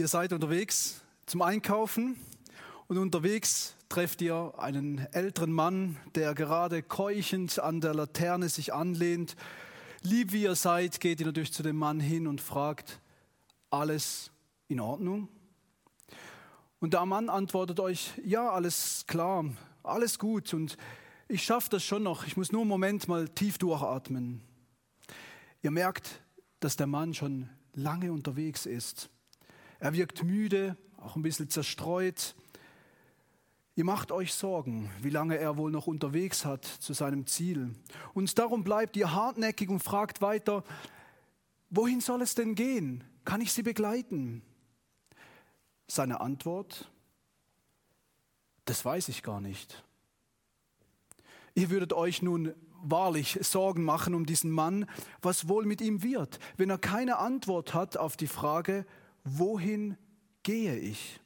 Ihr seid unterwegs zum Einkaufen und unterwegs trefft ihr einen älteren Mann, der gerade keuchend an der Laterne sich anlehnt. Lieb wie ihr seid, geht ihr natürlich zu dem Mann hin und fragt, alles in Ordnung? Und der Mann antwortet euch, ja, alles klar, alles gut und ich schaffe das schon noch, ich muss nur einen Moment mal tief durchatmen. Ihr merkt, dass der Mann schon lange unterwegs ist. Er wirkt müde, auch ein bisschen zerstreut. Ihr macht euch Sorgen, wie lange er wohl noch unterwegs hat zu seinem Ziel. Und darum bleibt ihr hartnäckig und fragt weiter, wohin soll es denn gehen? Kann ich sie begleiten? Seine Antwort, das weiß ich gar nicht. Ihr würdet euch nun wahrlich Sorgen machen um diesen Mann, was wohl mit ihm wird, wenn er keine Antwort hat auf die Frage, wohin gehe ich?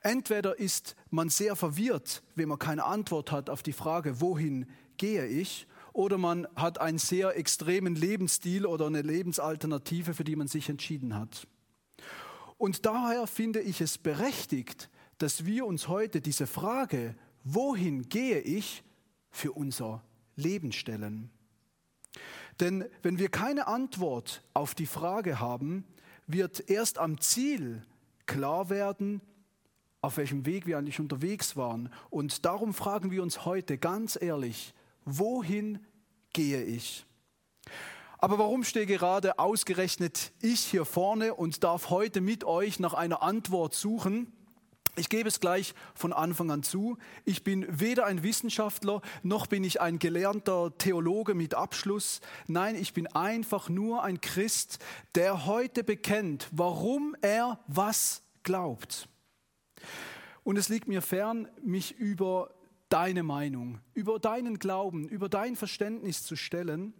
Entweder ist man sehr verwirrt, wenn man keine Antwort hat auf die Frage, wohin gehe ich, oder man hat einen sehr extremen Lebensstil oder eine Lebensalternative, für die man sich entschieden hat. Und daher finde ich es berechtigt, dass wir uns heute diese Frage, wohin gehe ich, für unser Leben stellen. Denn wenn wir keine Antwort auf die Frage haben, wird erst am Ziel klar werden, auf welchem Weg wir eigentlich unterwegs waren. Und darum fragen wir uns heute ganz ehrlich, wohin gehe ich? Aber warum stehe gerade ausgerechnet ich hier vorne und darf heute mit euch nach einer Antwort suchen? Ich gebe es gleich von Anfang an zu. Ich bin weder ein Wissenschaftler noch bin ich ein gelernter Theologe mit Abschluss. Nein, ich bin einfach nur ein Christ, der heute bekennt, warum er was glaubt. Und es liegt mir fern, mich über deine Meinung, über deinen Glauben, über dein Verständnis zu stellen.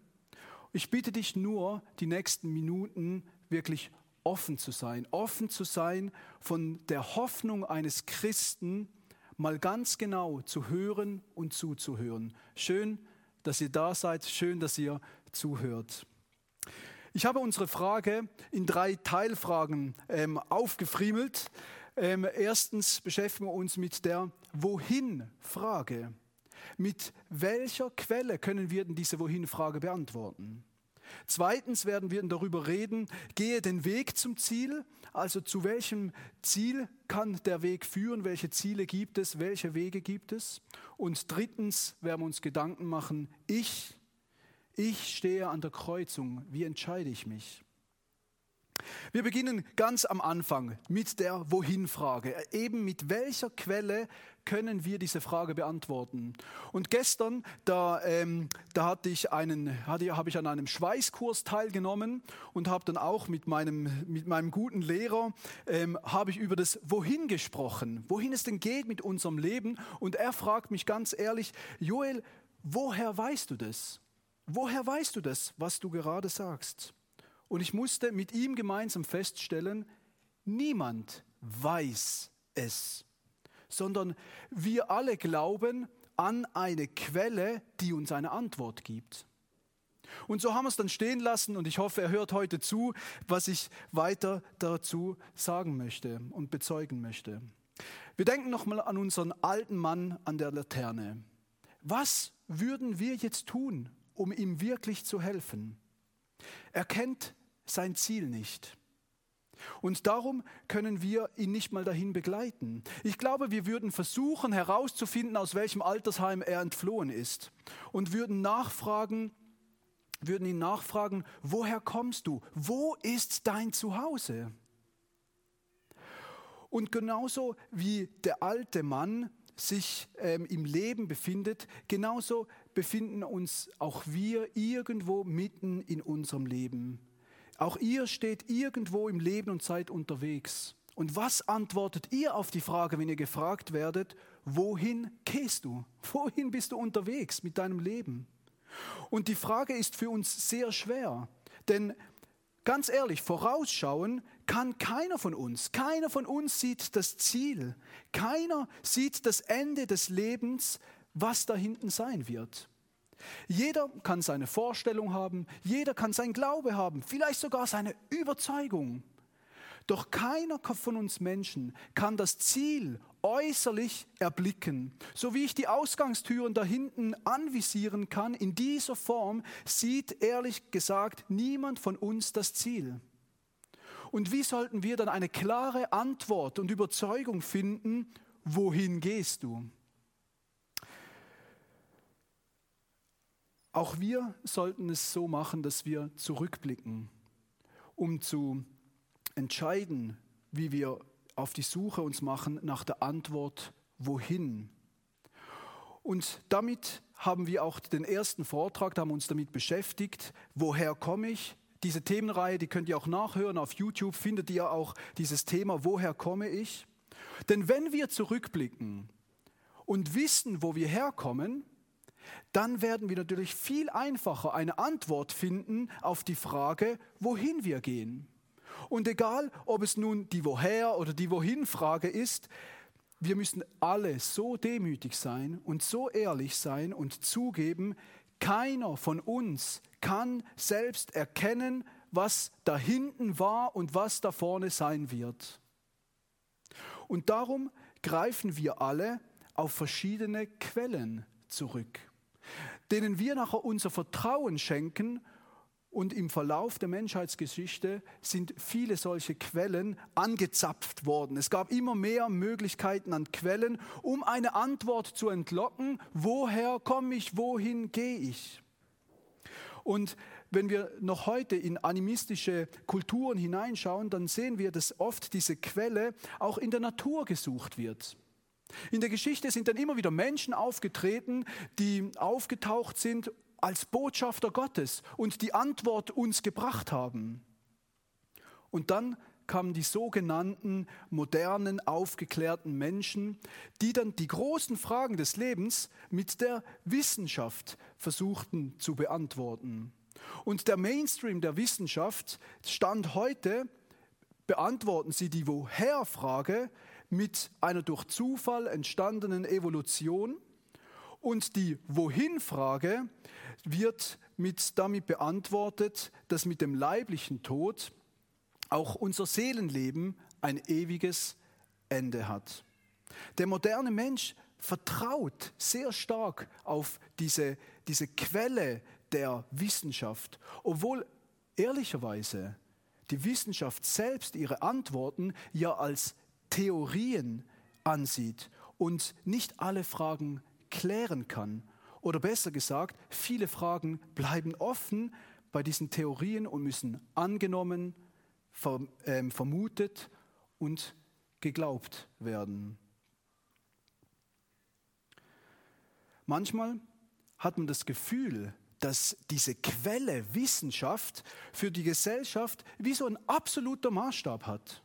Ich bitte dich nur, die nächsten Minuten wirklich offen zu sein, offen zu sein von der Hoffnung eines Christen, mal ganz genau zu hören und zuzuhören. Schön, dass ihr da seid, schön, dass ihr zuhört. Ich habe unsere Frage in drei Teilfragen ähm, aufgefriemelt. Ähm, erstens beschäftigen wir uns mit der Wohin-Frage. Mit welcher Quelle können wir denn diese Wohin-Frage beantworten? Zweitens werden wir darüber reden, gehe den Weg zum Ziel, also zu welchem Ziel kann der Weg führen, welche Ziele gibt es, welche Wege gibt es. Und drittens werden wir uns Gedanken machen, ich, ich stehe an der Kreuzung, wie entscheide ich mich? Wir beginnen ganz am Anfang mit der Wohin-Frage. Eben mit welcher Quelle können wir diese Frage beantworten? Und gestern, da, ähm, da hatte ich einen, hatte, habe ich an einem Schweißkurs teilgenommen und habe dann auch mit meinem, mit meinem guten Lehrer, ähm, habe ich über das Wohin gesprochen, wohin es denn geht mit unserem Leben. Und er fragt mich ganz ehrlich, Joel, woher weißt du das? Woher weißt du das, was du gerade sagst? Und ich musste mit ihm gemeinsam feststellen, niemand weiß es, sondern wir alle glauben an eine Quelle, die uns eine Antwort gibt. Und so haben wir es dann stehen lassen und ich hoffe, er hört heute zu, was ich weiter dazu sagen möchte und bezeugen möchte. Wir denken nochmal an unseren alten Mann an der Laterne. Was würden wir jetzt tun, um ihm wirklich zu helfen? Er kennt sein Ziel nicht. Und darum können wir ihn nicht mal dahin begleiten. Ich glaube, wir würden versuchen herauszufinden, aus welchem Altersheim er entflohen ist und würden nachfragen, würden ihn nachfragen, woher kommst du? Wo ist dein Zuhause? Und genauso wie der alte Mann sich ähm, im Leben befindet, genauso befinden uns auch wir irgendwo mitten in unserem Leben. Auch ihr steht irgendwo im Leben und seid unterwegs. Und was antwortet ihr auf die Frage, wenn ihr gefragt werdet, wohin gehst du? Wohin bist du unterwegs mit deinem Leben? Und die Frage ist für uns sehr schwer, denn ganz ehrlich, vorausschauen kann keiner von uns. Keiner von uns sieht das Ziel. Keiner sieht das Ende des Lebens, was da hinten sein wird. Jeder kann seine Vorstellung haben, jeder kann sein Glaube haben, vielleicht sogar seine Überzeugung. Doch keiner von uns Menschen kann das Ziel äußerlich erblicken. So wie ich die Ausgangstüren da hinten anvisieren kann, in dieser Form sieht ehrlich gesagt niemand von uns das Ziel. Und wie sollten wir dann eine klare Antwort und Überzeugung finden, wohin gehst du? Auch wir sollten es so machen, dass wir zurückblicken, um zu entscheiden, wie wir auf die Suche uns machen nach der Antwort, wohin. Und damit haben wir auch den ersten Vortrag, da haben wir uns damit beschäftigt, woher komme ich? Diese Themenreihe, die könnt ihr auch nachhören auf YouTube, findet ihr auch dieses Thema, woher komme ich? Denn wenn wir zurückblicken und wissen, wo wir herkommen, dann werden wir natürlich viel einfacher eine Antwort finden auf die Frage, wohin wir gehen. Und egal, ob es nun die Woher oder die Wohin-Frage ist, wir müssen alle so demütig sein und so ehrlich sein und zugeben, keiner von uns kann selbst erkennen, was da hinten war und was da vorne sein wird. Und darum greifen wir alle auf verschiedene Quellen zurück, denen wir nachher unser Vertrauen schenken und im Verlauf der Menschheitsgeschichte sind viele solche Quellen angezapft worden. Es gab immer mehr Möglichkeiten an Quellen, um eine Antwort zu entlocken, woher komme ich, wohin gehe ich. Und wenn wir noch heute in animistische Kulturen hineinschauen, dann sehen wir, dass oft diese Quelle auch in der Natur gesucht wird. In der Geschichte sind dann immer wieder Menschen aufgetreten, die aufgetaucht sind als Botschafter Gottes und die Antwort uns gebracht haben. Und dann kamen die sogenannten modernen, aufgeklärten Menschen, die dann die großen Fragen des Lebens mit der Wissenschaft versuchten zu beantworten. Und der Mainstream der Wissenschaft stand heute, beantworten sie die Woher-Frage mit einer durch Zufall entstandenen Evolution und die Wohin-Frage wird mit, damit beantwortet, dass mit dem leiblichen Tod auch unser Seelenleben ein ewiges Ende hat. Der moderne Mensch vertraut sehr stark auf diese, diese Quelle der Wissenschaft, obwohl ehrlicherweise die Wissenschaft selbst ihre Antworten ja als Theorien ansieht und nicht alle Fragen klären kann oder besser gesagt, viele Fragen bleiben offen bei diesen Theorien und müssen angenommen, ähm, vermutet und geglaubt werden. Manchmal hat man das Gefühl, dass diese Quelle Wissenschaft für die Gesellschaft wie so ein absoluter Maßstab hat.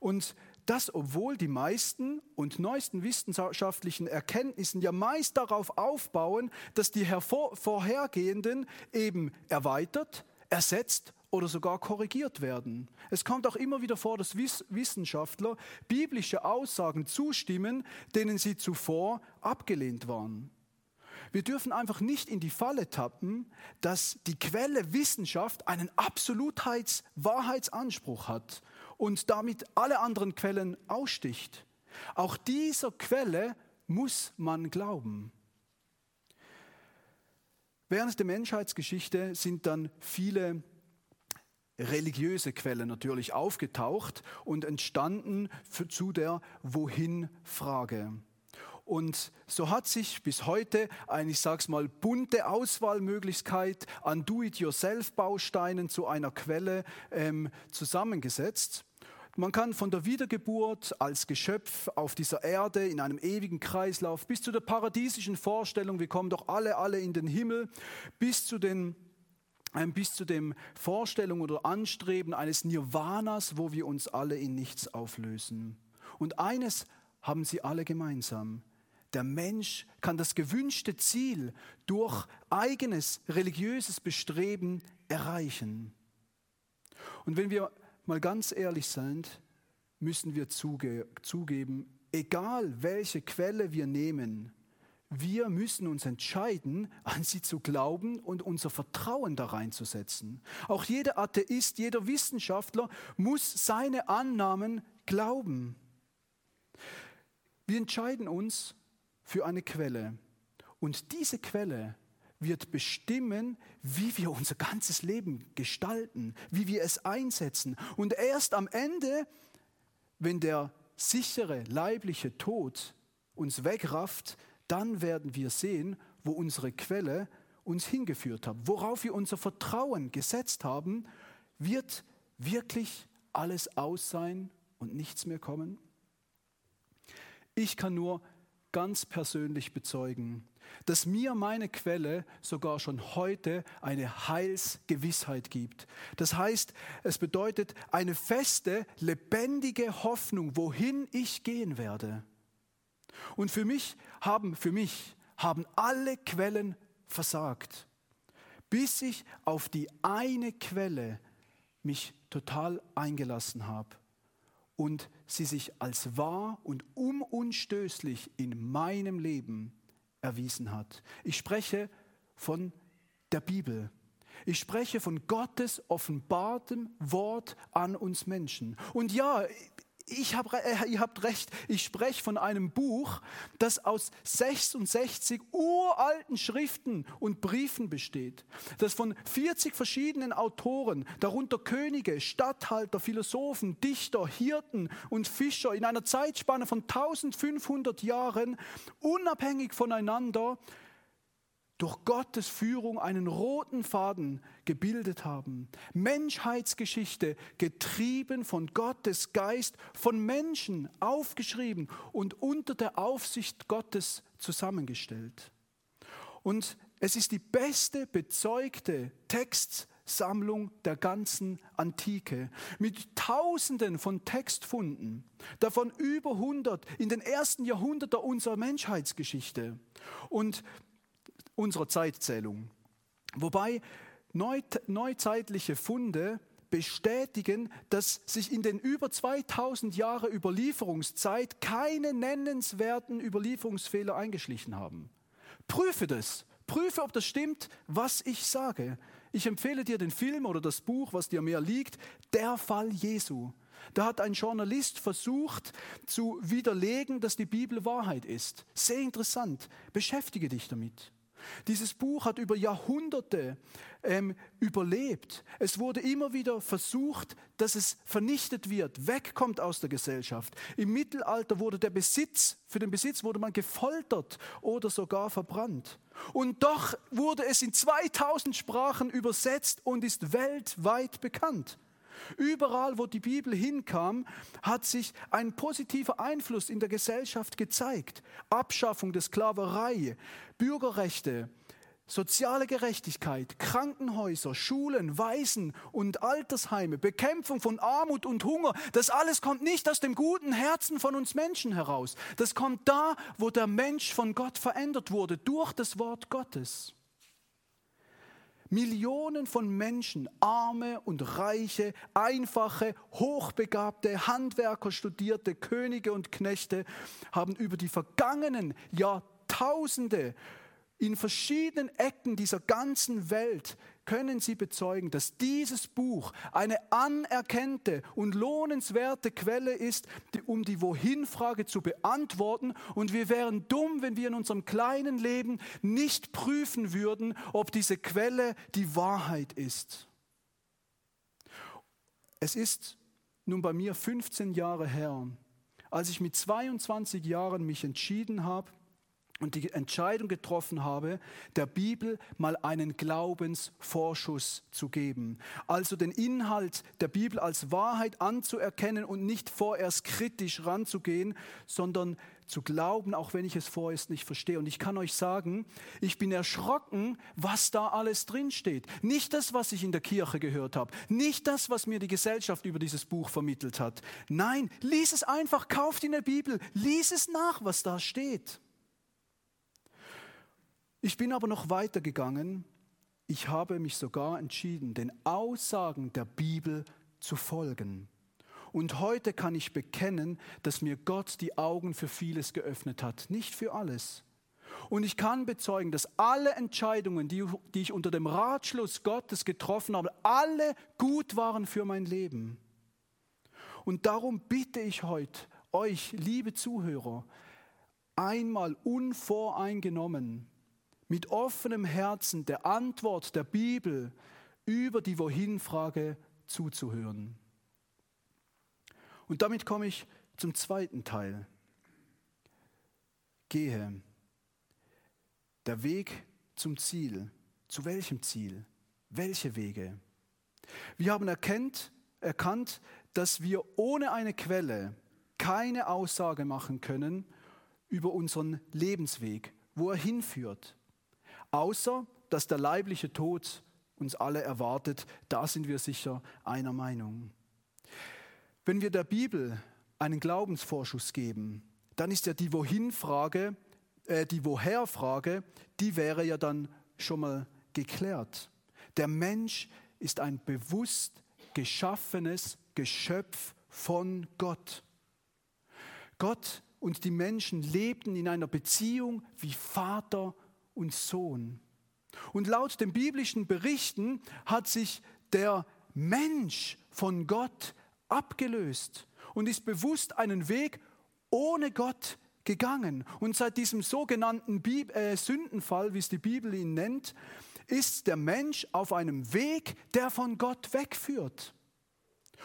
Und das, obwohl die meisten und neuesten wissenschaftlichen Erkenntnissen ja meist darauf aufbauen, dass die vorhergehenden eben erweitert, ersetzt oder sogar korrigiert werden. Es kommt auch immer wieder vor, dass Wissenschaftler biblische Aussagen zustimmen, denen sie zuvor abgelehnt waren. Wir dürfen einfach nicht in die Falle tappen, dass die Quelle Wissenschaft einen Absolutheits-Wahrheitsanspruch hat und damit alle anderen Quellen aussticht. Auch dieser Quelle muss man glauben. Während der Menschheitsgeschichte sind dann viele religiöse Quellen natürlich aufgetaucht und entstanden für, zu der Wohin-Frage. Und so hat sich bis heute eine, ich sag's mal, bunte Auswahlmöglichkeit an Do-it-yourself-Bausteinen zu einer Quelle ähm, zusammengesetzt. Man kann von der Wiedergeburt als Geschöpf auf dieser Erde in einem ewigen Kreislauf bis zu der paradiesischen Vorstellung, wir kommen doch alle, alle in den Himmel, bis zu den ähm, bis zu dem Vorstellung oder Anstreben eines Nirvanas, wo wir uns alle in nichts auflösen. Und eines haben sie alle gemeinsam. Der Mensch kann das gewünschte Ziel durch eigenes religiöses Bestreben erreichen. Und wenn wir mal ganz ehrlich sind, müssen wir zuge zugeben, egal welche Quelle wir nehmen, wir müssen uns entscheiden, an sie zu glauben und unser Vertrauen da reinzusetzen. Auch jeder Atheist, jeder Wissenschaftler muss seine Annahmen glauben. Wir entscheiden uns für eine Quelle. Und diese Quelle wird bestimmen, wie wir unser ganzes Leben gestalten, wie wir es einsetzen. Und erst am Ende, wenn der sichere leibliche Tod uns wegrafft, dann werden wir sehen, wo unsere Quelle uns hingeführt hat, worauf wir unser Vertrauen gesetzt haben, wird wirklich alles aus sein und nichts mehr kommen? Ich kann nur ganz persönlich bezeugen, dass mir meine Quelle sogar schon heute eine Heilsgewissheit gibt. Das heißt, es bedeutet eine feste, lebendige Hoffnung, wohin ich gehen werde. Und für mich haben, für mich haben alle Quellen versagt, bis ich auf die eine Quelle mich total eingelassen habe und sie sich als wahr und umunstößlich in meinem Leben erwiesen hat. Ich spreche von der Bibel. Ich spreche von Gottes offenbartem Wort an uns Menschen. Und ja, ich hab, äh, ihr habt recht, ich spreche von einem Buch, das aus 66 uralten Schriften und Briefen besteht, das von 40 verschiedenen Autoren, darunter Könige, Statthalter, Philosophen, Dichter, Hirten und Fischer in einer Zeitspanne von 1500 Jahren unabhängig voneinander durch Gottes Führung einen roten Faden gebildet haben. Menschheitsgeschichte getrieben von Gottes Geist, von Menschen aufgeschrieben und unter der Aufsicht Gottes zusammengestellt. Und es ist die beste bezeugte Textsammlung der ganzen Antike mit Tausenden von Textfunden, davon über 100 in den ersten Jahrhunderten unserer Menschheitsgeschichte. Und unserer Zeitzählung. Wobei neuzeitliche Funde bestätigen, dass sich in den über 2000 Jahre Überlieferungszeit keine nennenswerten Überlieferungsfehler eingeschlichen haben. Prüfe das. Prüfe, ob das stimmt, was ich sage. Ich empfehle dir den Film oder das Buch, was dir mehr liegt, Der Fall Jesu. Da hat ein Journalist versucht zu widerlegen, dass die Bibel Wahrheit ist. Sehr interessant. Beschäftige dich damit. Dieses Buch hat über Jahrhunderte ähm, überlebt. Es wurde immer wieder versucht, dass es vernichtet wird, wegkommt aus der Gesellschaft. Im Mittelalter wurde der Besitz, für den Besitz wurde man gefoltert oder sogar verbrannt. Und doch wurde es in 2000 Sprachen übersetzt und ist weltweit bekannt. Überall, wo die Bibel hinkam, hat sich ein positiver Einfluss in der Gesellschaft gezeigt. Abschaffung der Sklaverei, Bürgerrechte, soziale Gerechtigkeit, Krankenhäuser, Schulen, Waisen und Altersheime, Bekämpfung von Armut und Hunger, das alles kommt nicht aus dem guten Herzen von uns Menschen heraus. Das kommt da, wo der Mensch von Gott verändert wurde, durch das Wort Gottes. Millionen von Menschen, arme und reiche, einfache, hochbegabte, Handwerker, Studierte, Könige und Knechte haben über die vergangenen Jahrtausende in verschiedenen Ecken dieser ganzen Welt können Sie bezeugen, dass dieses Buch eine anerkannte und lohnenswerte Quelle ist, um die Wohin-Frage zu beantworten. Und wir wären dumm, wenn wir in unserem kleinen Leben nicht prüfen würden, ob diese Quelle die Wahrheit ist. Es ist nun bei mir 15 Jahre her, als ich mit 22 Jahren mich entschieden habe, und die Entscheidung getroffen habe, der Bibel mal einen Glaubensvorschuss zu geben. Also den Inhalt der Bibel als Wahrheit anzuerkennen und nicht vorerst kritisch ranzugehen, sondern zu glauben, auch wenn ich es vorerst nicht verstehe. Und ich kann euch sagen, ich bin erschrocken, was da alles drinsteht. Nicht das, was ich in der Kirche gehört habe, nicht das, was mir die Gesellschaft über dieses Buch vermittelt hat. Nein, lies es einfach, kauft in der Bibel, lies es nach, was da steht. Ich bin aber noch weiter gegangen. Ich habe mich sogar entschieden, den Aussagen der Bibel zu folgen. Und heute kann ich bekennen, dass mir Gott die Augen für vieles geöffnet hat, nicht für alles. Und ich kann bezeugen, dass alle Entscheidungen, die, die ich unter dem Ratschluss Gottes getroffen habe, alle gut waren für mein Leben. Und darum bitte ich heute euch, liebe Zuhörer, einmal unvoreingenommen, mit offenem Herzen der Antwort der Bibel über die Wohin-Frage zuzuhören. Und damit komme ich zum zweiten Teil. Gehe. Der Weg zum Ziel. Zu welchem Ziel? Welche Wege? Wir haben erkennt, erkannt, dass wir ohne eine Quelle keine Aussage machen können über unseren Lebensweg, wo er hinführt. Außer, dass der leibliche Tod uns alle erwartet, da sind wir sicher einer Meinung. Wenn wir der Bibel einen Glaubensvorschuss geben, dann ist ja die Wohin-Frage, äh, die Woher-Frage, die wäre ja dann schon mal geklärt. Der Mensch ist ein bewusst geschaffenes Geschöpf von Gott. Gott und die Menschen lebten in einer Beziehung wie Vater und Sohn. Und laut den biblischen Berichten hat sich der Mensch von Gott abgelöst und ist bewusst einen Weg ohne Gott gegangen. Und seit diesem sogenannten Bib äh, Sündenfall, wie es die Bibel ihn nennt, ist der Mensch auf einem Weg, der von Gott wegführt.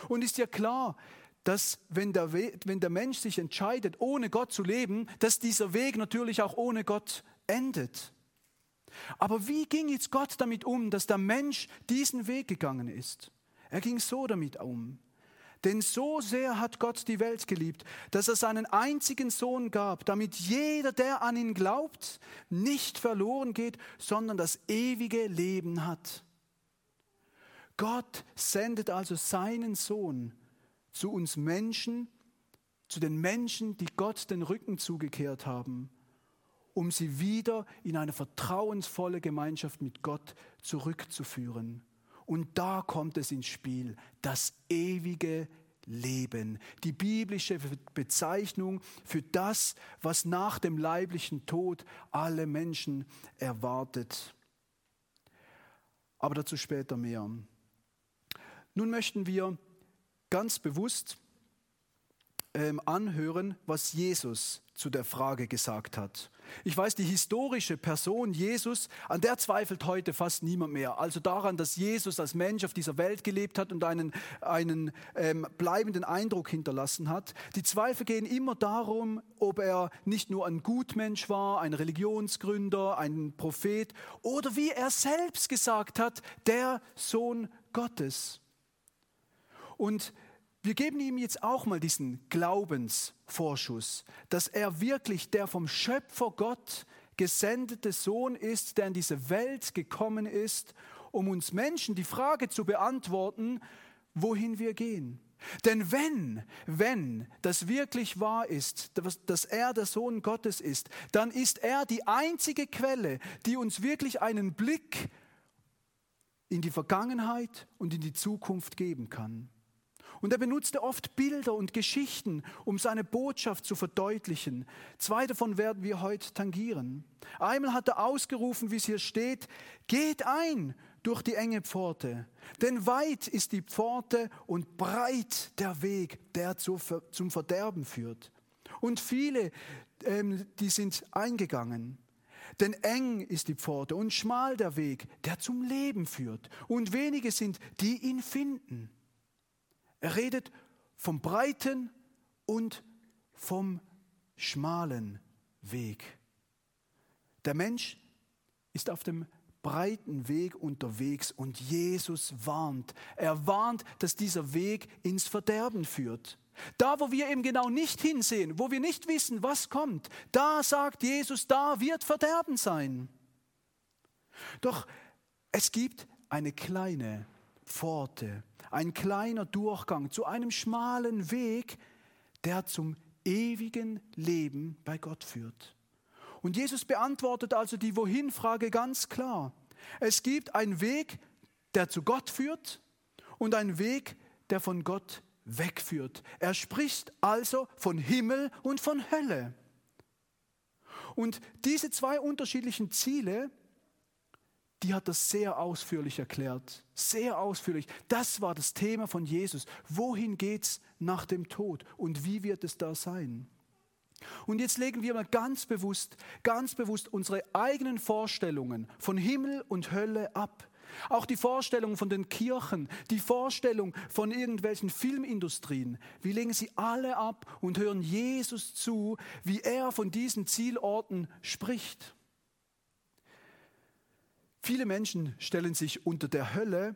Und ist ja klar, dass wenn der, wenn der Mensch sich entscheidet, ohne Gott zu leben, dass dieser Weg natürlich auch ohne Gott endet. Aber wie ging jetzt Gott damit um, dass der Mensch diesen Weg gegangen ist? Er ging so damit um. Denn so sehr hat Gott die Welt geliebt, dass er seinen einzigen Sohn gab, damit jeder, der an ihn glaubt, nicht verloren geht, sondern das ewige Leben hat. Gott sendet also seinen Sohn zu uns Menschen, zu den Menschen, die Gott den Rücken zugekehrt haben, um sie wieder in eine vertrauensvolle Gemeinschaft mit Gott zurückzuführen. Und da kommt es ins Spiel, das ewige Leben, die biblische Bezeichnung für das, was nach dem leiblichen Tod alle Menschen erwartet. Aber dazu später mehr. Nun möchten wir ganz bewusst ähm, anhören, was Jesus zu der Frage gesagt hat. Ich weiß, die historische Person Jesus, an der zweifelt heute fast niemand mehr. Also daran, dass Jesus als Mensch auf dieser Welt gelebt hat und einen, einen ähm, bleibenden Eindruck hinterlassen hat. Die Zweifel gehen immer darum, ob er nicht nur ein Gutmensch war, ein Religionsgründer, ein Prophet oder wie er selbst gesagt hat, der Sohn Gottes. Und wir geben ihm jetzt auch mal diesen Glaubensvorschuss, dass er wirklich der vom Schöpfer Gott gesendete Sohn ist, der in diese Welt gekommen ist, um uns Menschen die Frage zu beantworten, wohin wir gehen. Denn wenn, wenn das wirklich wahr ist, dass er der Sohn Gottes ist, dann ist er die einzige Quelle, die uns wirklich einen Blick in die Vergangenheit und in die Zukunft geben kann. Und er benutzte oft Bilder und Geschichten, um seine Botschaft zu verdeutlichen. Zwei davon werden wir heute tangieren. Einmal hat er ausgerufen, wie es hier steht, geht ein durch die enge Pforte, denn weit ist die Pforte und breit der Weg, der zum Verderben führt. Und viele, ähm, die sind eingegangen. Denn eng ist die Pforte und schmal der Weg, der zum Leben führt. Und wenige sind, die ihn finden. Er redet vom breiten und vom schmalen Weg. Der Mensch ist auf dem breiten Weg unterwegs und Jesus warnt. Er warnt, dass dieser Weg ins Verderben führt. Da, wo wir eben genau nicht hinsehen, wo wir nicht wissen, was kommt, da sagt Jesus, da wird Verderben sein. Doch es gibt eine kleine Pforte, ein kleiner Durchgang zu einem schmalen Weg, der zum ewigen Leben bei Gott führt. Und Jesus beantwortet also die Wohin-Frage ganz klar. Es gibt einen Weg, der zu Gott führt und einen Weg, der von Gott wegführt. Er spricht also von Himmel und von Hölle. Und diese zwei unterschiedlichen Ziele, die hat das sehr ausführlich erklärt. Sehr ausführlich. Das war das Thema von Jesus. Wohin geht's nach dem Tod und wie wird es da sein? Und jetzt legen wir mal ganz bewusst, ganz bewusst unsere eigenen Vorstellungen von Himmel und Hölle ab. Auch die Vorstellung von den Kirchen, die Vorstellung von irgendwelchen Filmindustrien. Wir legen sie alle ab und hören Jesus zu, wie er von diesen Zielorten spricht. Viele Menschen stellen sich unter der Hölle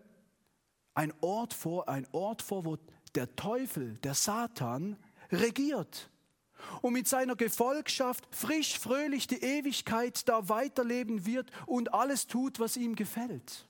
ein Ort vor, ein Ort vor, wo der Teufel, der Satan regiert und mit seiner Gefolgschaft frisch, fröhlich die Ewigkeit da weiterleben wird und alles tut, was ihm gefällt.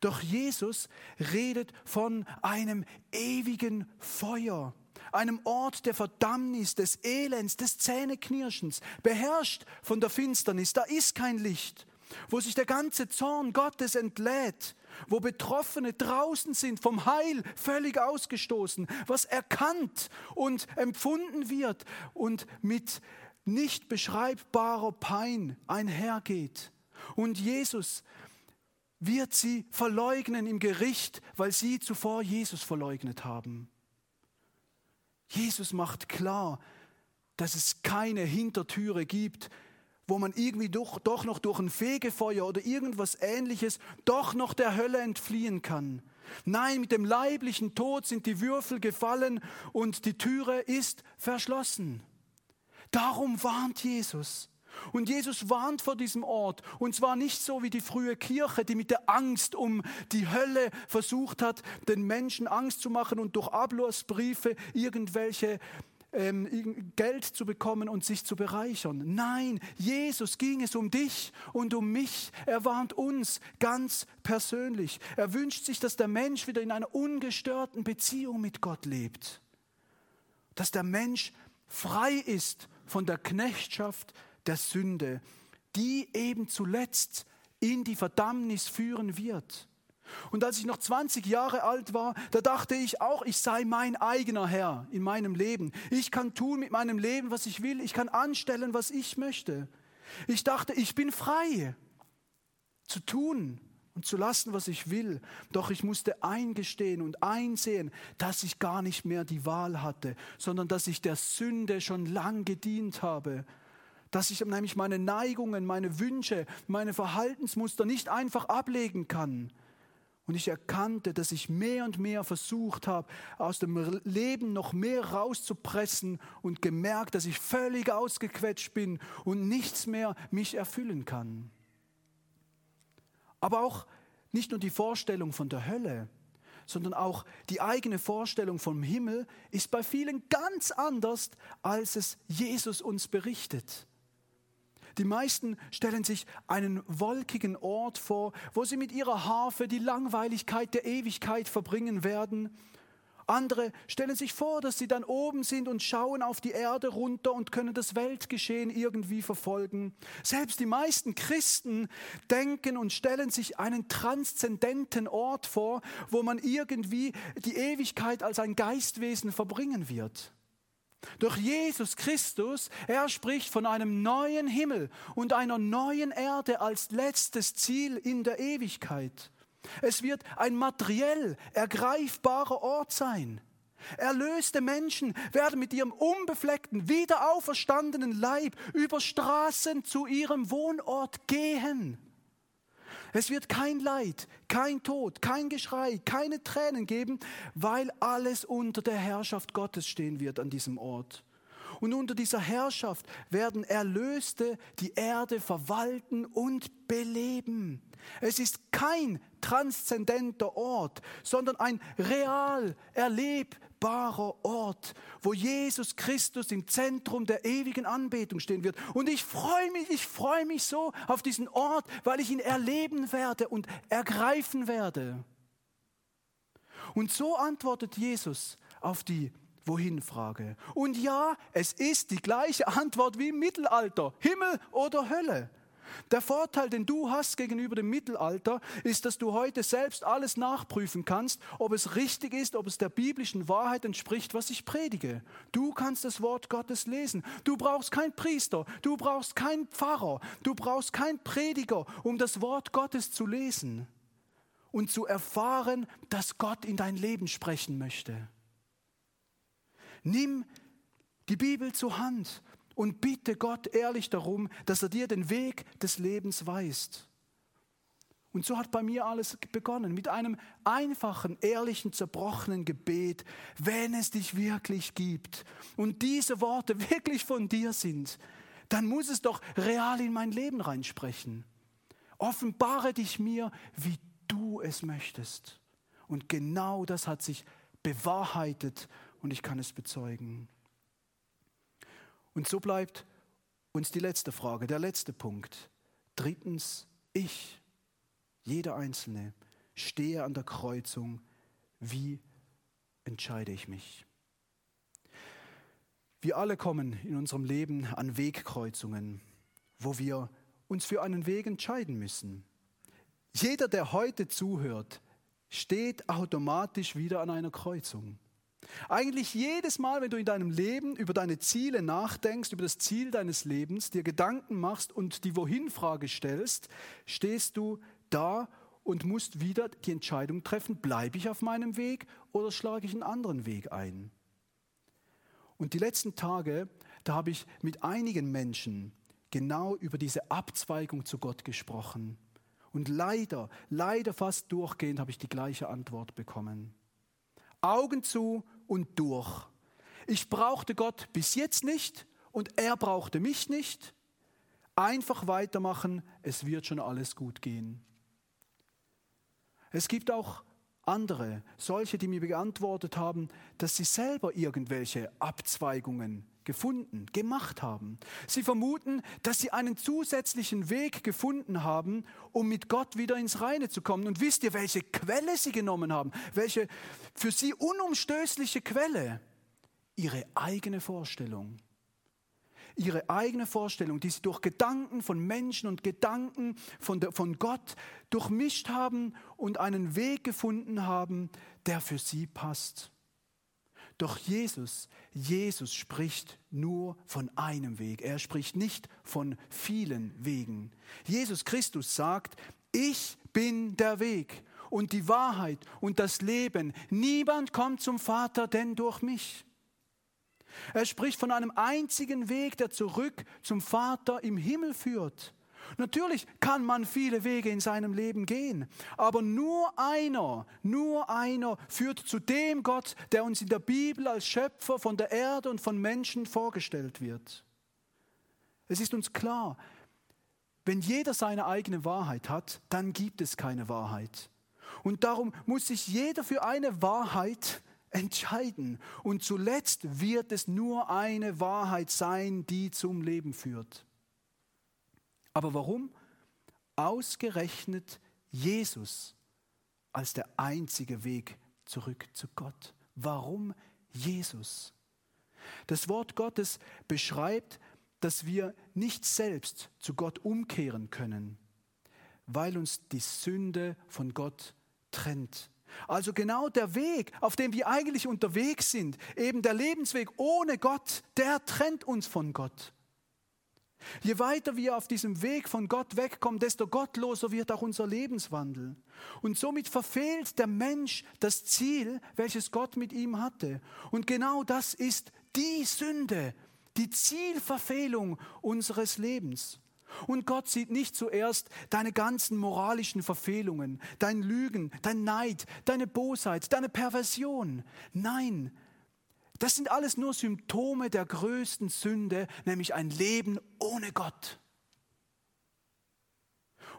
Doch Jesus redet von einem ewigen Feuer, einem Ort der Verdammnis, des Elends, des Zähneknirschens, beherrscht von der Finsternis. Da ist kein Licht, wo sich der ganze Zorn Gottes entlädt, wo Betroffene draußen sind, vom Heil völlig ausgestoßen, was erkannt und empfunden wird und mit nicht beschreibbarer Pein einhergeht. Und Jesus wird sie verleugnen im Gericht, weil sie zuvor Jesus verleugnet haben. Jesus macht klar, dass es keine Hintertüre gibt, wo man irgendwie doch, doch noch durch ein Fegefeuer oder irgendwas ähnliches doch noch der Hölle entfliehen kann. Nein, mit dem leiblichen Tod sind die Würfel gefallen und die Türe ist verschlossen. Darum warnt Jesus. Und Jesus warnt vor diesem Ort. Und zwar nicht so wie die frühe Kirche, die mit der Angst um die Hölle versucht hat, den Menschen Angst zu machen und durch Ablassbriefe irgendwelche ähm, Geld zu bekommen und sich zu bereichern. Nein, Jesus ging es um dich und um mich. Er warnt uns ganz persönlich. Er wünscht sich, dass der Mensch wieder in einer ungestörten Beziehung mit Gott lebt. Dass der Mensch frei ist von der Knechtschaft der Sünde, die eben zuletzt in die Verdammnis führen wird. Und als ich noch 20 Jahre alt war, da dachte ich auch, ich sei mein eigener Herr in meinem Leben. Ich kann tun mit meinem Leben, was ich will. Ich kann anstellen, was ich möchte. Ich dachte, ich bin frei zu tun und zu lassen, was ich will. Doch ich musste eingestehen und einsehen, dass ich gar nicht mehr die Wahl hatte, sondern dass ich der Sünde schon lang gedient habe dass ich nämlich meine Neigungen, meine Wünsche, meine Verhaltensmuster nicht einfach ablegen kann. Und ich erkannte, dass ich mehr und mehr versucht habe, aus dem Leben noch mehr rauszupressen und gemerkt, dass ich völlig ausgequetscht bin und nichts mehr mich erfüllen kann. Aber auch nicht nur die Vorstellung von der Hölle, sondern auch die eigene Vorstellung vom Himmel ist bei vielen ganz anders, als es Jesus uns berichtet. Die meisten stellen sich einen wolkigen Ort vor, wo sie mit ihrer Harfe die Langweiligkeit der Ewigkeit verbringen werden. Andere stellen sich vor, dass sie dann oben sind und schauen auf die Erde runter und können das Weltgeschehen irgendwie verfolgen. Selbst die meisten Christen denken und stellen sich einen transzendenten Ort vor, wo man irgendwie die Ewigkeit als ein Geistwesen verbringen wird. Durch Jesus Christus, er spricht von einem neuen Himmel und einer neuen Erde als letztes Ziel in der Ewigkeit. Es wird ein materiell ergreifbarer Ort sein. Erlöste Menschen werden mit ihrem unbefleckten, wiederauferstandenen Leib über Straßen zu ihrem Wohnort gehen. Es wird kein Leid, kein Tod, kein Geschrei, keine Tränen geben, weil alles unter der Herrschaft Gottes stehen wird an diesem Ort. Und unter dieser Herrschaft werden Erlöste die Erde verwalten und beleben. Es ist kein transzendenter Ort, sondern ein real erlebbarer Ort, wo Jesus Christus im Zentrum der ewigen Anbetung stehen wird. Und ich freue mich, ich freue mich so auf diesen Ort, weil ich ihn erleben werde und ergreifen werde. Und so antwortet Jesus auf die Wohin-Frage. Und ja, es ist die gleiche Antwort wie im Mittelalter, Himmel oder Hölle. Der Vorteil, den du hast gegenüber dem Mittelalter, ist, dass du heute selbst alles nachprüfen kannst, ob es richtig ist, ob es der biblischen Wahrheit entspricht, was ich predige. Du kannst das Wort Gottes lesen. Du brauchst keinen Priester, du brauchst keinen Pfarrer, du brauchst keinen Prediger, um das Wort Gottes zu lesen und zu erfahren, dass Gott in dein Leben sprechen möchte. Nimm die Bibel zur Hand und bitte Gott ehrlich darum, dass er dir den Weg des Lebens weist. Und so hat bei mir alles begonnen mit einem einfachen, ehrlichen, zerbrochenen Gebet, wenn es dich wirklich gibt und diese Worte wirklich von dir sind, dann muss es doch real in mein Leben reinsprechen. Offenbare dich mir, wie du es möchtest. Und genau das hat sich bewahrheitet und ich kann es bezeugen. Und so bleibt uns die letzte Frage, der letzte Punkt. Drittens, ich, jeder Einzelne, stehe an der Kreuzung. Wie entscheide ich mich? Wir alle kommen in unserem Leben an Wegkreuzungen, wo wir uns für einen Weg entscheiden müssen. Jeder, der heute zuhört, steht automatisch wieder an einer Kreuzung. Eigentlich jedes Mal, wenn du in deinem Leben über deine Ziele nachdenkst, über das Ziel deines Lebens, dir Gedanken machst und die Wohin-Frage stellst, stehst du da und musst wieder die Entscheidung treffen, bleibe ich auf meinem Weg oder schlage ich einen anderen Weg ein. Und die letzten Tage, da habe ich mit einigen Menschen genau über diese Abzweigung zu Gott gesprochen. Und leider, leider fast durchgehend habe ich die gleiche Antwort bekommen. Augen zu und durch. Ich brauchte Gott bis jetzt nicht und er brauchte mich nicht. Einfach weitermachen, es wird schon alles gut gehen. Es gibt auch andere, solche, die mir beantwortet haben, dass sie selber irgendwelche Abzweigungen gefunden, gemacht haben. Sie vermuten, dass sie einen zusätzlichen Weg gefunden haben, um mit Gott wieder ins Reine zu kommen. Und wisst ihr, welche Quelle sie genommen haben? Welche für sie unumstößliche Quelle? Ihre eigene Vorstellung. Ihre eigene Vorstellung, die sie durch Gedanken von Menschen und Gedanken von, der, von Gott durchmischt haben und einen Weg gefunden haben, der für sie passt. Doch Jesus, Jesus spricht nur von einem Weg. Er spricht nicht von vielen Wegen. Jesus Christus sagt, ich bin der Weg und die Wahrheit und das Leben. Niemand kommt zum Vater denn durch mich. Er spricht von einem einzigen Weg, der zurück zum Vater im Himmel führt. Natürlich kann man viele Wege in seinem Leben gehen, aber nur einer, nur einer führt zu dem Gott, der uns in der Bibel als Schöpfer von der Erde und von Menschen vorgestellt wird. Es ist uns klar, wenn jeder seine eigene Wahrheit hat, dann gibt es keine Wahrheit. Und darum muss sich jeder für eine Wahrheit entscheiden. Und zuletzt wird es nur eine Wahrheit sein, die zum Leben führt. Aber warum? Ausgerechnet Jesus als der einzige Weg zurück zu Gott. Warum Jesus? Das Wort Gottes beschreibt, dass wir nicht selbst zu Gott umkehren können, weil uns die Sünde von Gott trennt. Also genau der Weg, auf dem wir eigentlich unterwegs sind, eben der Lebensweg ohne Gott, der trennt uns von Gott. Je weiter wir auf diesem Weg von Gott wegkommen, desto gottloser wird auch unser Lebenswandel. Und somit verfehlt der Mensch das Ziel, welches Gott mit ihm hatte. Und genau das ist die Sünde, die Zielverfehlung unseres Lebens. Und Gott sieht nicht zuerst deine ganzen moralischen Verfehlungen, dein Lügen, dein Neid, deine Bosheit, deine Perversion. Nein, das sind alles nur Symptome der größten Sünde, nämlich ein Leben ohne Gott.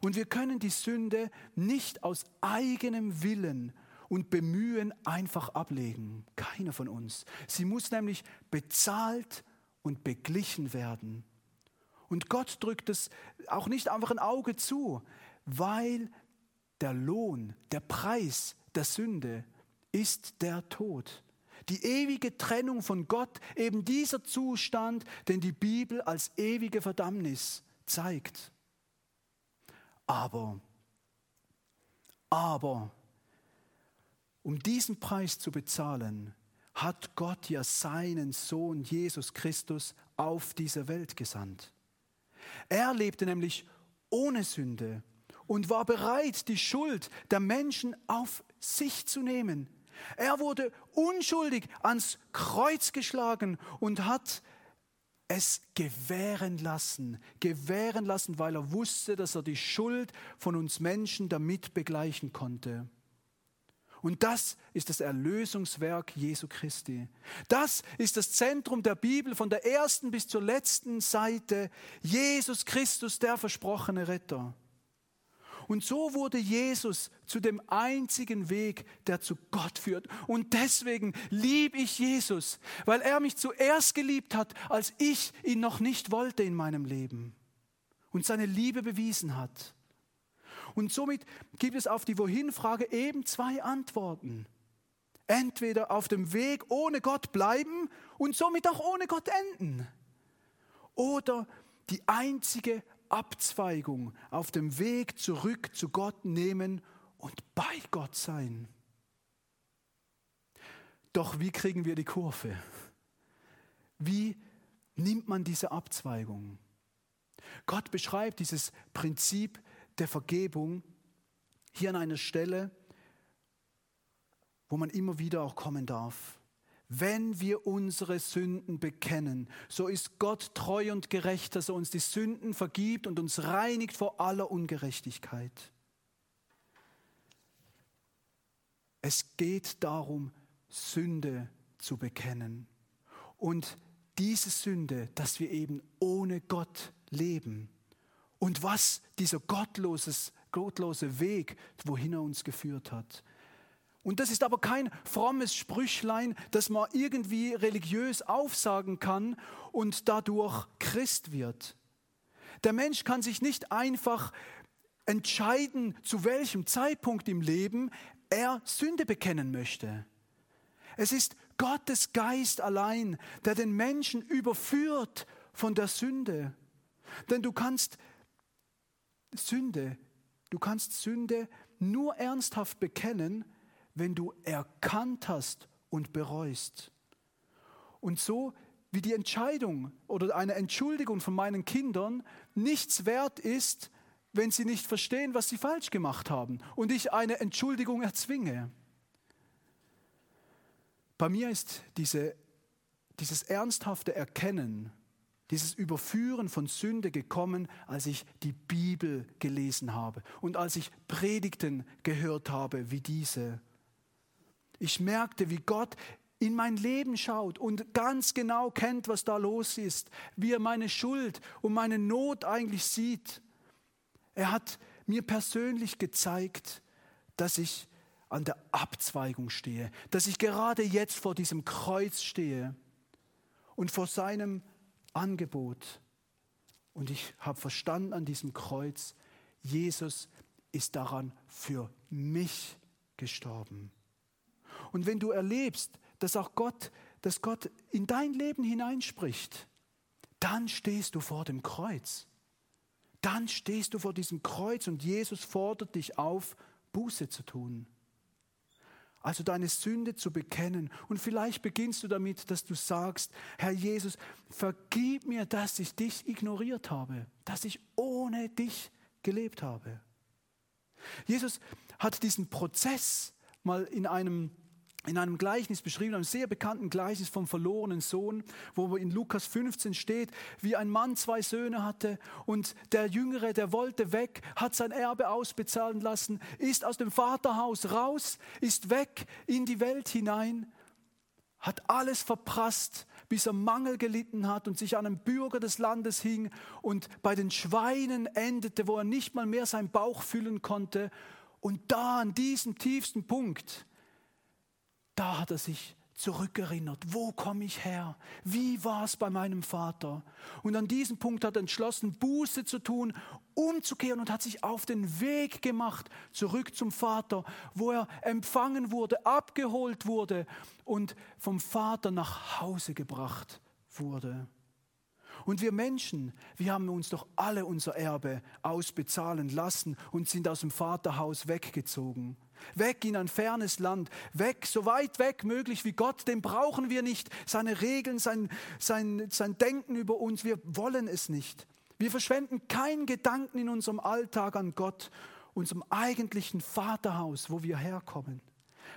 Und wir können die Sünde nicht aus eigenem Willen und Bemühen einfach ablegen. Keiner von uns. Sie muss nämlich bezahlt und beglichen werden. Und Gott drückt es auch nicht einfach ein Auge zu, weil der Lohn, der Preis der Sünde ist der Tod. Die ewige Trennung von Gott, eben dieser Zustand, den die Bibel als ewige Verdammnis zeigt. Aber, aber, um diesen Preis zu bezahlen, hat Gott ja seinen Sohn Jesus Christus auf diese Welt gesandt. Er lebte nämlich ohne Sünde und war bereit, die Schuld der Menschen auf sich zu nehmen. Er wurde unschuldig ans Kreuz geschlagen und hat es gewähren lassen, gewähren lassen, weil er wusste, dass er die Schuld von uns Menschen damit begleichen konnte. Und das ist das Erlösungswerk Jesu Christi. Das ist das Zentrum der Bibel von der ersten bis zur letzten Seite. Jesus Christus, der versprochene Retter. Und so wurde Jesus zu dem einzigen Weg, der zu Gott führt. Und deswegen liebe ich Jesus, weil er mich zuerst geliebt hat, als ich ihn noch nicht wollte in meinem Leben und seine Liebe bewiesen hat. Und somit gibt es auf die Wohin-Frage eben zwei Antworten. Entweder auf dem Weg ohne Gott bleiben und somit auch ohne Gott enden. Oder die einzige Abzweigung auf dem Weg zurück zu Gott nehmen und bei Gott sein. Doch wie kriegen wir die Kurve? Wie nimmt man diese Abzweigung? Gott beschreibt dieses Prinzip der Vergebung hier an einer Stelle, wo man immer wieder auch kommen darf. Wenn wir unsere Sünden bekennen, so ist Gott treu und gerecht, dass er uns die Sünden vergibt und uns reinigt vor aller Ungerechtigkeit. Es geht darum, Sünde zu bekennen. Und diese Sünde, dass wir eben ohne Gott leben. Und was dieser gottloses, gottlose Weg, wohin er uns geführt hat. Und das ist aber kein frommes Sprüchlein, das man irgendwie religiös aufsagen kann und dadurch Christ wird. Der Mensch kann sich nicht einfach entscheiden, zu welchem Zeitpunkt im Leben er Sünde bekennen möchte. Es ist Gottes Geist allein, der den Menschen überführt von der Sünde. Denn du kannst Sünde, du kannst Sünde nur ernsthaft bekennen, wenn du erkannt hast und bereust. Und so wie die Entscheidung oder eine Entschuldigung von meinen Kindern nichts wert ist, wenn sie nicht verstehen, was sie falsch gemacht haben und ich eine Entschuldigung erzwinge. Bei mir ist diese, dieses ernsthafte Erkennen, dieses Überführen von Sünde gekommen, als ich die Bibel gelesen habe und als ich Predigten gehört habe wie diese. Ich merkte, wie Gott in mein Leben schaut und ganz genau kennt, was da los ist, wie er meine Schuld und meine Not eigentlich sieht. Er hat mir persönlich gezeigt, dass ich an der Abzweigung stehe, dass ich gerade jetzt vor diesem Kreuz stehe und vor seinem Angebot. Und ich habe verstanden an diesem Kreuz, Jesus ist daran für mich gestorben. Und wenn du erlebst, dass auch Gott, dass Gott in dein Leben hineinspricht, dann stehst du vor dem Kreuz. Dann stehst du vor diesem Kreuz und Jesus fordert dich auf, Buße zu tun. Also deine Sünde zu bekennen. Und vielleicht beginnst du damit, dass du sagst, Herr Jesus, vergib mir, dass ich dich ignoriert habe, dass ich ohne dich gelebt habe. Jesus hat diesen Prozess mal in einem in einem Gleichnis beschrieben, einem sehr bekannten Gleichnis vom verlorenen Sohn, wo in Lukas 15 steht, wie ein Mann zwei Söhne hatte und der Jüngere, der wollte weg, hat sein Erbe ausbezahlen lassen, ist aus dem Vaterhaus raus, ist weg in die Welt hinein, hat alles verprasst, bis er Mangel gelitten hat und sich an einem Bürger des Landes hing und bei den Schweinen endete, wo er nicht mal mehr seinen Bauch füllen konnte. Und da an diesem tiefsten Punkt, da hat er sich zurückerinnert. Wo komme ich her? Wie war es bei meinem Vater? Und an diesem Punkt hat er entschlossen, Buße zu tun, umzukehren und hat sich auf den Weg gemacht, zurück zum Vater, wo er empfangen wurde, abgeholt wurde und vom Vater nach Hause gebracht wurde. Und wir Menschen, wir haben uns doch alle unser Erbe ausbezahlen lassen und sind aus dem Vaterhaus weggezogen. Weg in ein fernes Land, weg, so weit weg möglich wie Gott, den brauchen wir nicht. Seine Regeln, sein, sein, sein Denken über uns, wir wollen es nicht. Wir verschwenden keinen Gedanken in unserem Alltag an Gott, unserem eigentlichen Vaterhaus, wo wir herkommen.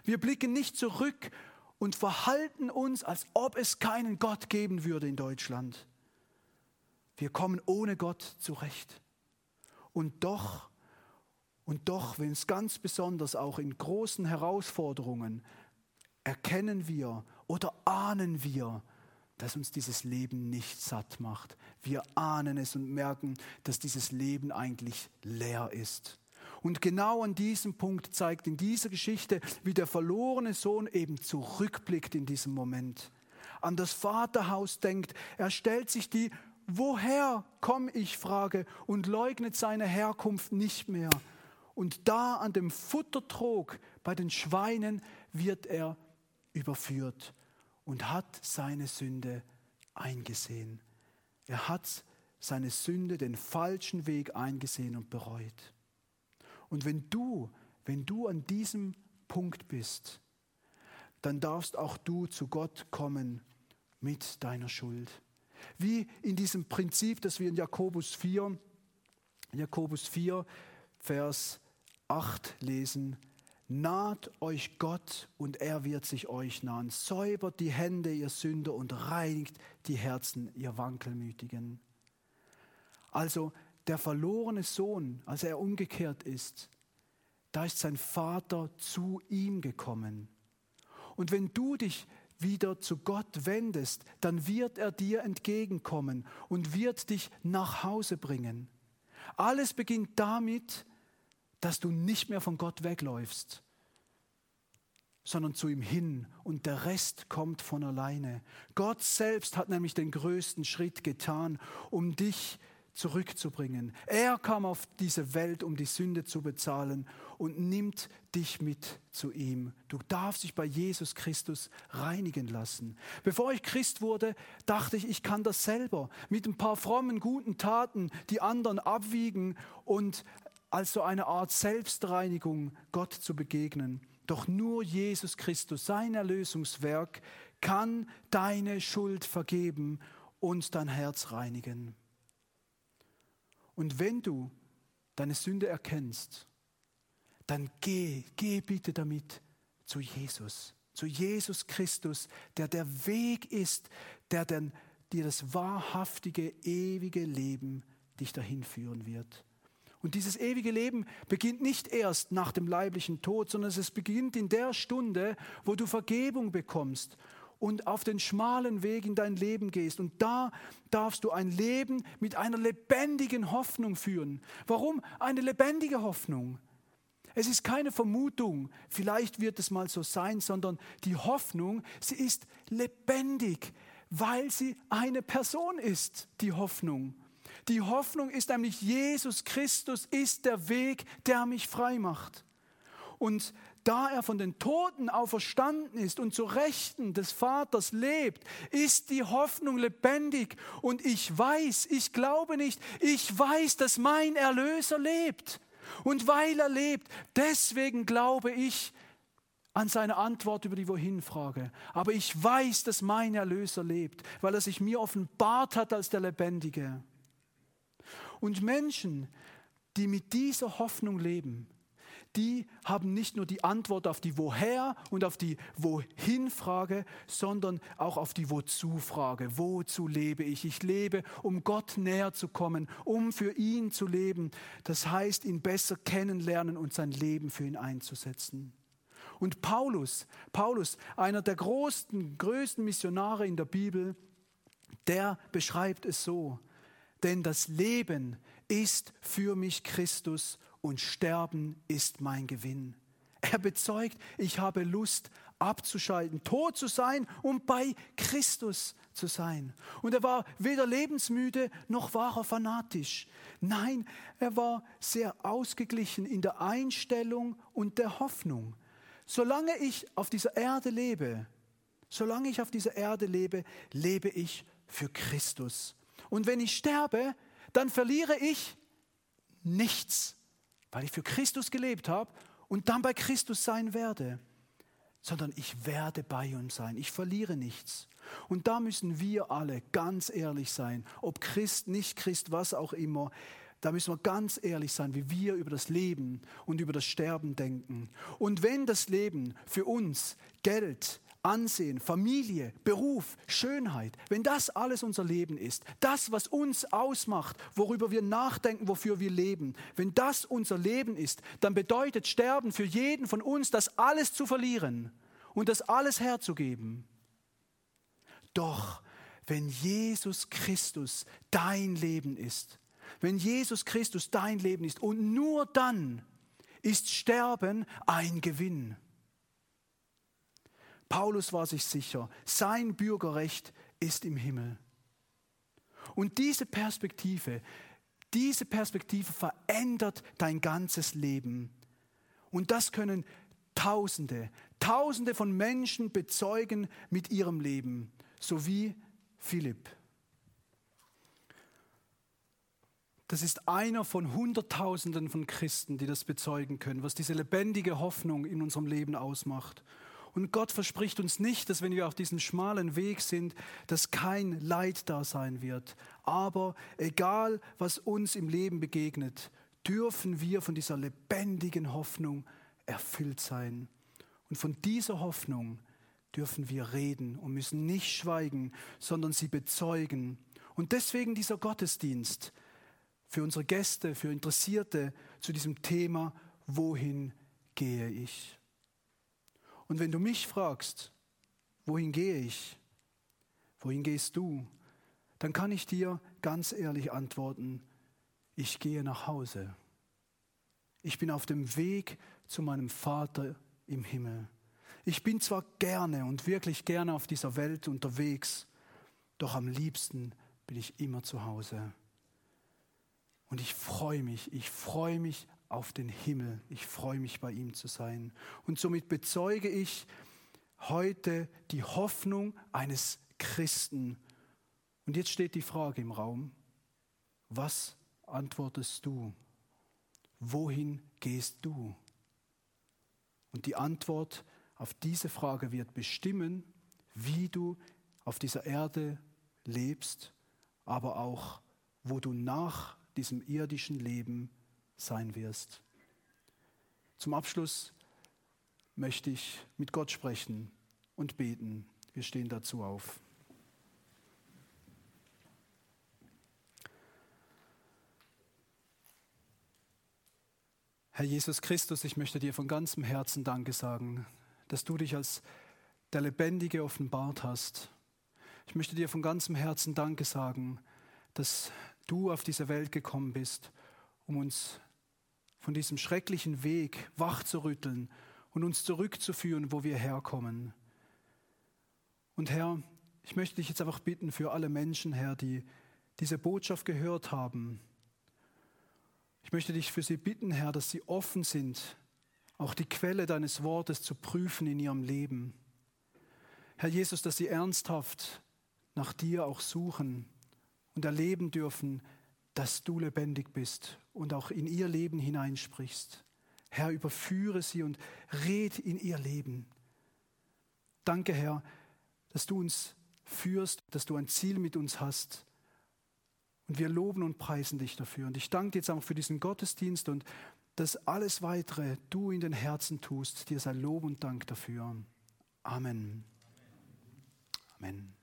Wir blicken nicht zurück und verhalten uns, als ob es keinen Gott geben würde in Deutschland. Wir kommen ohne Gott zurecht. Und doch, und doch, wenn es ganz besonders auch in großen Herausforderungen, erkennen wir oder ahnen wir, dass uns dieses Leben nicht satt macht. Wir ahnen es und merken, dass dieses Leben eigentlich leer ist. Und genau an diesem Punkt zeigt in dieser Geschichte, wie der verlorene Sohn eben zurückblickt in diesem Moment, an das Vaterhaus denkt. Er stellt sich die woher komme ich, Frage, und leugnet seine Herkunft nicht mehr. Und da an dem Futtertrog bei den Schweinen wird er überführt und hat seine Sünde eingesehen. Er hat seine Sünde, den falschen Weg eingesehen und bereut. Und wenn du, wenn du an diesem Punkt bist, dann darfst auch du zu Gott kommen mit deiner Schuld. Wie in diesem Prinzip, das wir in Jakobus 4, Jakobus 4, Vers 8 lesen. Naht euch Gott und er wird sich euch nahen. Säubert die Hände, ihr Sünder, und reinigt die Herzen, ihr Wankelmütigen. Also der verlorene Sohn, als er umgekehrt ist, da ist sein Vater zu ihm gekommen. Und wenn du dich wieder zu Gott wendest, dann wird er dir entgegenkommen und wird dich nach Hause bringen. Alles beginnt damit, dass du nicht mehr von Gott wegläufst, sondern zu ihm hin und der Rest kommt von alleine. Gott selbst hat nämlich den größten Schritt getan, um dich zu zurückzubringen. Er kam auf diese Welt, um die Sünde zu bezahlen und nimmt dich mit zu ihm. Du darfst dich bei Jesus Christus reinigen lassen. Bevor ich Christ wurde, dachte ich, ich kann das selber mit ein paar frommen, guten Taten die anderen abwiegen und als so eine Art Selbstreinigung Gott zu begegnen. Doch nur Jesus Christus, sein Erlösungswerk, kann deine Schuld vergeben und dein Herz reinigen. Und wenn du deine Sünde erkennst, dann geh, geh bitte damit zu Jesus, zu Jesus Christus, der der Weg ist, der dann dir das wahrhaftige, ewige Leben dich dahin führen wird. Und dieses ewige Leben beginnt nicht erst nach dem leiblichen Tod, sondern es beginnt in der Stunde, wo du Vergebung bekommst und auf den schmalen Weg in dein Leben gehst. Und da darfst du ein Leben mit einer lebendigen Hoffnung führen. Warum eine lebendige Hoffnung? Es ist keine Vermutung, vielleicht wird es mal so sein, sondern die Hoffnung, sie ist lebendig, weil sie eine Person ist, die Hoffnung. Die Hoffnung ist nämlich, Jesus Christus ist der Weg, der mich frei macht. Und da er von den Toten auferstanden ist und zu Rechten des Vaters lebt, ist die Hoffnung lebendig. Und ich weiß, ich glaube nicht, ich weiß, dass mein Erlöser lebt. Und weil er lebt, deswegen glaube ich an seine Antwort über die Wohin-Frage. Aber ich weiß, dass mein Erlöser lebt, weil er sich mir offenbart hat als der Lebendige. Und Menschen, die mit dieser Hoffnung leben, die haben nicht nur die Antwort auf die Woher und auf die Wohin-Frage, sondern auch auf die Wozu-Frage. Wozu lebe ich? Ich lebe, um Gott näher zu kommen, um für ihn zu leben. Das heißt, ihn besser kennenlernen und sein Leben für ihn einzusetzen. Und Paulus, Paulus, einer der größten, größten Missionare in der Bibel, der beschreibt es so. Denn das Leben ist für mich Christus und Sterben ist mein Gewinn. Er bezeugt, ich habe Lust abzuschalten, tot zu sein und bei Christus zu sein. Und er war weder lebensmüde noch war er fanatisch. Nein, er war sehr ausgeglichen in der Einstellung und der Hoffnung. Solange ich auf dieser Erde lebe, solange ich auf dieser Erde lebe, lebe ich für Christus. Und wenn ich sterbe, dann verliere ich nichts, weil ich für Christus gelebt habe und dann bei Christus sein werde, sondern ich werde bei ihm sein. Ich verliere nichts. Und da müssen wir alle ganz ehrlich sein, ob Christ, nicht Christ, was auch immer. Da müssen wir ganz ehrlich sein, wie wir über das Leben und über das Sterben denken. Und wenn das Leben für uns Geld, Ansehen, Familie, Beruf, Schönheit, wenn das alles unser Leben ist, das, was uns ausmacht, worüber wir nachdenken, wofür wir leben, wenn das unser Leben ist, dann bedeutet Sterben für jeden von uns, das alles zu verlieren und das alles herzugeben. Doch wenn Jesus Christus dein Leben ist, wenn Jesus Christus dein Leben ist und nur dann ist Sterben ein Gewinn. Paulus war sich sicher, sein Bürgerrecht ist im Himmel. Und diese Perspektive, diese Perspektive verändert dein ganzes Leben. Und das können Tausende, Tausende von Menschen bezeugen mit ihrem Leben, so wie Philipp. Das ist einer von Hunderttausenden von Christen, die das bezeugen können, was diese lebendige Hoffnung in unserem Leben ausmacht. Und Gott verspricht uns nicht, dass wenn wir auf diesem schmalen Weg sind, dass kein Leid da sein wird. Aber egal, was uns im Leben begegnet, dürfen wir von dieser lebendigen Hoffnung erfüllt sein. Und von dieser Hoffnung dürfen wir reden und müssen nicht schweigen, sondern sie bezeugen. Und deswegen dieser Gottesdienst für unsere Gäste, für Interessierte zu diesem Thema, wohin gehe ich? Und wenn du mich fragst, wohin gehe ich? Wohin gehst du? Dann kann ich dir ganz ehrlich antworten, ich gehe nach Hause. Ich bin auf dem Weg zu meinem Vater im Himmel. Ich bin zwar gerne und wirklich gerne auf dieser Welt unterwegs, doch am liebsten bin ich immer zu Hause. Und ich freue mich, ich freue mich auf den Himmel. Ich freue mich, bei ihm zu sein. Und somit bezeuge ich heute die Hoffnung eines Christen. Und jetzt steht die Frage im Raum, was antwortest du? Wohin gehst du? Und die Antwort auf diese Frage wird bestimmen, wie du auf dieser Erde lebst, aber auch, wo du nach diesem irdischen Leben sein wirst. Zum Abschluss möchte ich mit Gott sprechen und beten. Wir stehen dazu auf. Herr Jesus Christus, ich möchte dir von ganzem Herzen Danke sagen, dass du dich als der Lebendige offenbart hast. Ich möchte dir von ganzem Herzen Danke sagen, dass du auf diese Welt gekommen bist, um uns von diesem schrecklichen Weg wachzurütteln und uns zurückzuführen, wo wir herkommen. Und Herr, ich möchte dich jetzt einfach bitten für alle Menschen, Herr, die diese Botschaft gehört haben. Ich möchte dich für sie bitten, Herr, dass sie offen sind, auch die Quelle deines Wortes zu prüfen in ihrem Leben. Herr Jesus, dass sie ernsthaft nach dir auch suchen und erleben dürfen, dass du lebendig bist und auch in ihr Leben hineinsprichst. Herr, überführe sie und red in ihr Leben. Danke, Herr, dass du uns führst, dass du ein Ziel mit uns hast. Und wir loben und preisen dich dafür. Und ich danke dir jetzt auch für diesen Gottesdienst und dass alles weitere du in den Herzen tust. Dir sei Lob und Dank dafür. Amen. Amen.